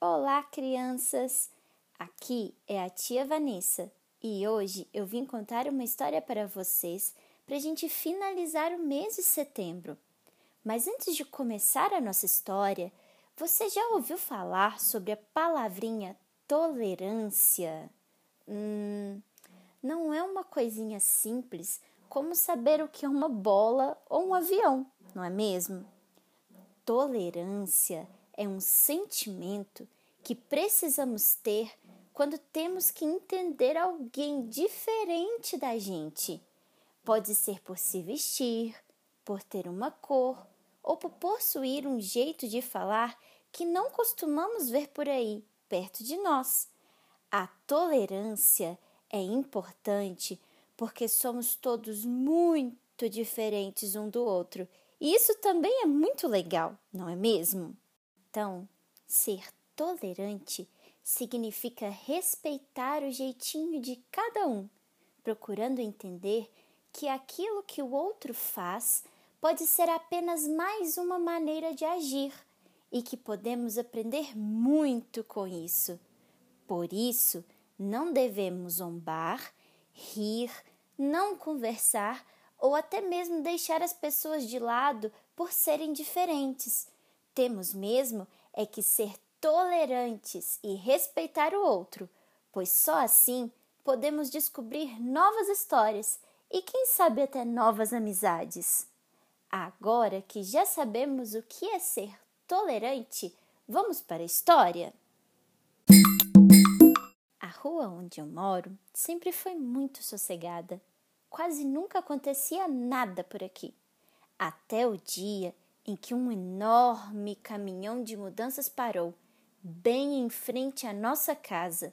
Olá, crianças! Aqui é a tia Vanessa e hoje eu vim contar uma história para vocês para a gente finalizar o mês de setembro. Mas antes de começar a nossa história, você já ouviu falar sobre a palavrinha tolerância? Hum, não é uma coisinha simples como saber o que é uma bola ou um avião, não é mesmo? Tolerância é um sentimento que precisamos ter quando temos que entender alguém diferente da gente. Pode ser por se vestir, por ter uma cor ou por possuir um jeito de falar que não costumamos ver por aí, perto de nós. A tolerância é importante porque somos todos muito diferentes um do outro. E isso também é muito legal, não é mesmo? Então, ser tolerante significa respeitar o jeitinho de cada um, procurando entender que aquilo que o outro faz pode ser apenas mais uma maneira de agir e que podemos aprender muito com isso. Por isso, não devemos zombar, rir, não conversar ou até mesmo deixar as pessoas de lado por serem diferentes. Temos mesmo é que ser tolerantes e respeitar o outro, pois só assim podemos descobrir novas histórias e quem sabe até novas amizades. Agora que já sabemos o que é ser tolerante, vamos para a história? A rua onde eu moro sempre foi muito sossegada. Quase nunca acontecia nada por aqui. Até o dia em que um enorme caminhão de mudanças parou, bem em frente à nossa casa.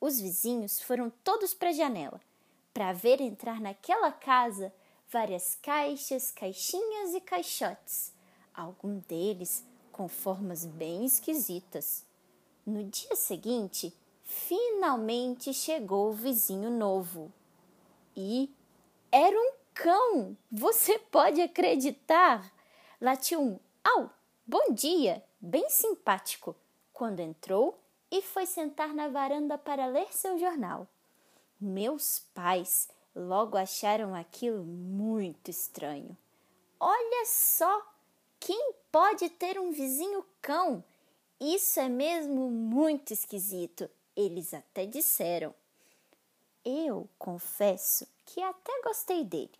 Os vizinhos foram todos para a janela para ver entrar naquela casa várias caixas, caixinhas e caixotes, algum deles com formas bem esquisitas. No dia seguinte, finalmente chegou o vizinho novo. E era um cão! Você pode acreditar? Latiu um au, bom dia, bem simpático, quando entrou e foi sentar na varanda para ler seu jornal. Meus pais logo acharam aquilo muito estranho. Olha só, quem pode ter um vizinho cão? Isso é mesmo muito esquisito, eles até disseram. Eu confesso que até gostei dele.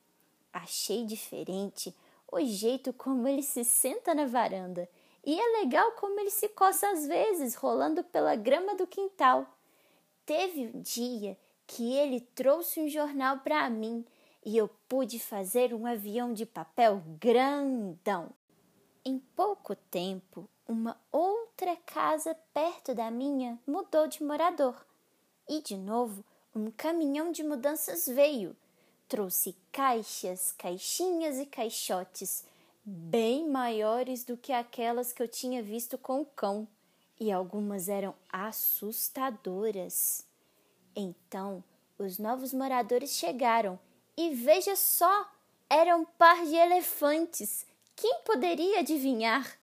Achei diferente o jeito como ele se senta na varanda. E é legal como ele se coça às vezes, rolando pela grama do quintal. Teve um dia que ele trouxe um jornal para mim e eu pude fazer um avião de papel grandão. Em pouco tempo, uma outra casa perto da minha mudou de morador. E de novo, um caminhão de mudanças veio trouxe caixas, caixinhas e caixotes bem maiores do que aquelas que eu tinha visto com o cão, e algumas eram assustadoras. Então, os novos moradores chegaram e veja só, eram um par de elefantes. Quem poderia adivinhar?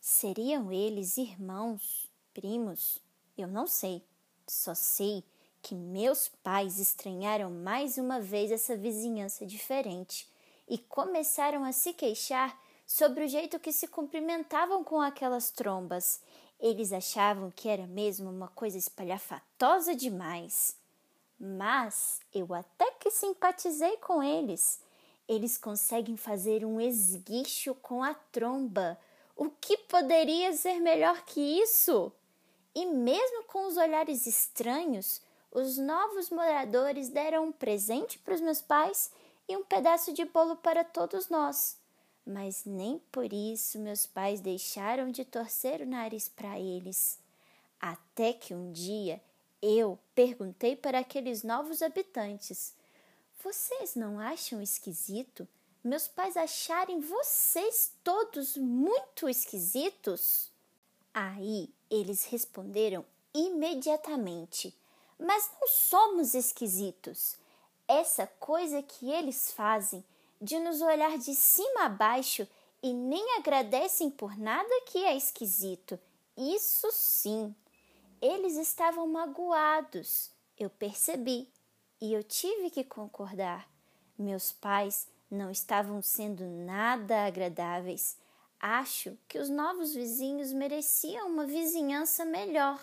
Seriam eles irmãos, primos? Eu não sei. Só sei que meus pais estranharam mais uma vez essa vizinhança diferente e começaram a se queixar sobre o jeito que se cumprimentavam com aquelas trombas. Eles achavam que era mesmo uma coisa espalhafatosa demais. Mas eu até que simpatizei com eles. Eles conseguem fazer um esguicho com a tromba. O que poderia ser melhor que isso? E mesmo com os olhares estranhos, os novos moradores deram um presente para os meus pais e um pedaço de bolo para todos nós. Mas nem por isso meus pais deixaram de torcer o nariz para eles. Até que um dia eu perguntei para aqueles novos habitantes: Vocês não acham esquisito meus pais acharem vocês todos muito esquisitos? Aí eles responderam imediatamente mas não somos esquisitos. Essa coisa que eles fazem de nos olhar de cima a baixo e nem agradecem por nada que é esquisito. Isso sim. Eles estavam magoados, eu percebi, e eu tive que concordar. Meus pais não estavam sendo nada agradáveis. Acho que os novos vizinhos mereciam uma vizinhança melhor.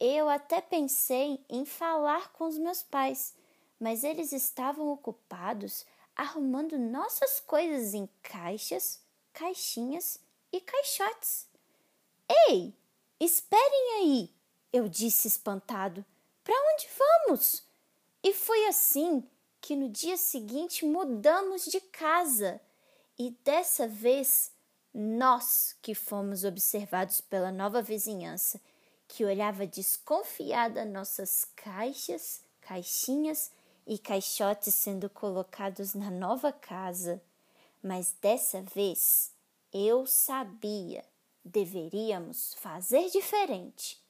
Eu até pensei em falar com os meus pais, mas eles estavam ocupados arrumando nossas coisas em caixas, caixinhas e caixotes. Ei, esperem aí! Eu disse espantado. Para onde vamos? E foi assim que no dia seguinte mudamos de casa. E dessa vez, nós que fomos observados pela nova vizinhança, que olhava desconfiada nossas caixas, caixinhas e caixotes sendo colocados na nova casa. Mas dessa vez eu sabia, deveríamos fazer diferente.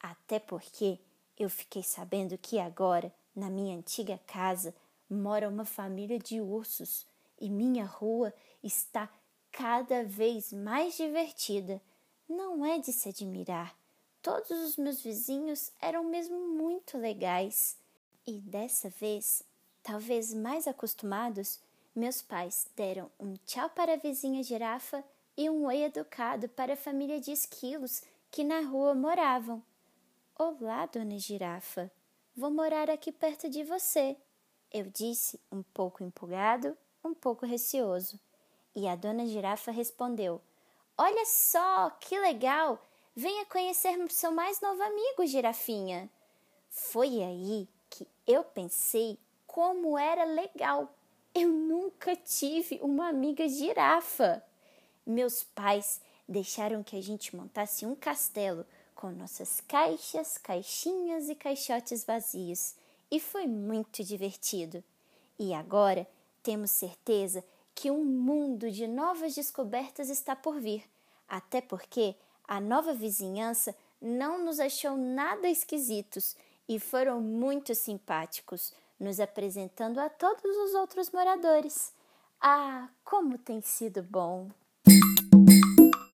Até porque eu fiquei sabendo que agora, na minha antiga casa, mora uma família de ursos e minha rua está cada vez mais divertida. Não é de se admirar. Todos os meus vizinhos eram mesmo muito legais. E dessa vez, talvez mais acostumados, meus pais deram um tchau para a vizinha girafa e um oi educado para a família de esquilos que na rua moravam. Olá, dona girafa. Vou morar aqui perto de você, eu disse, um pouco empolgado, um pouco receoso. E a dona girafa respondeu: Olha só, que legal! Venha conhecer seu mais novo amigo, girafinha. Foi aí que eu pensei como era legal. Eu nunca tive uma amiga girafa. Meus pais deixaram que a gente montasse um castelo com nossas caixas, caixinhas e caixotes vazios, e foi muito divertido. E agora temos certeza que um mundo de novas descobertas está por vir, até porque a nova vizinhança não nos achou nada esquisitos e foram muito simpáticos, nos apresentando a todos os outros moradores. Ah, como tem sido bom!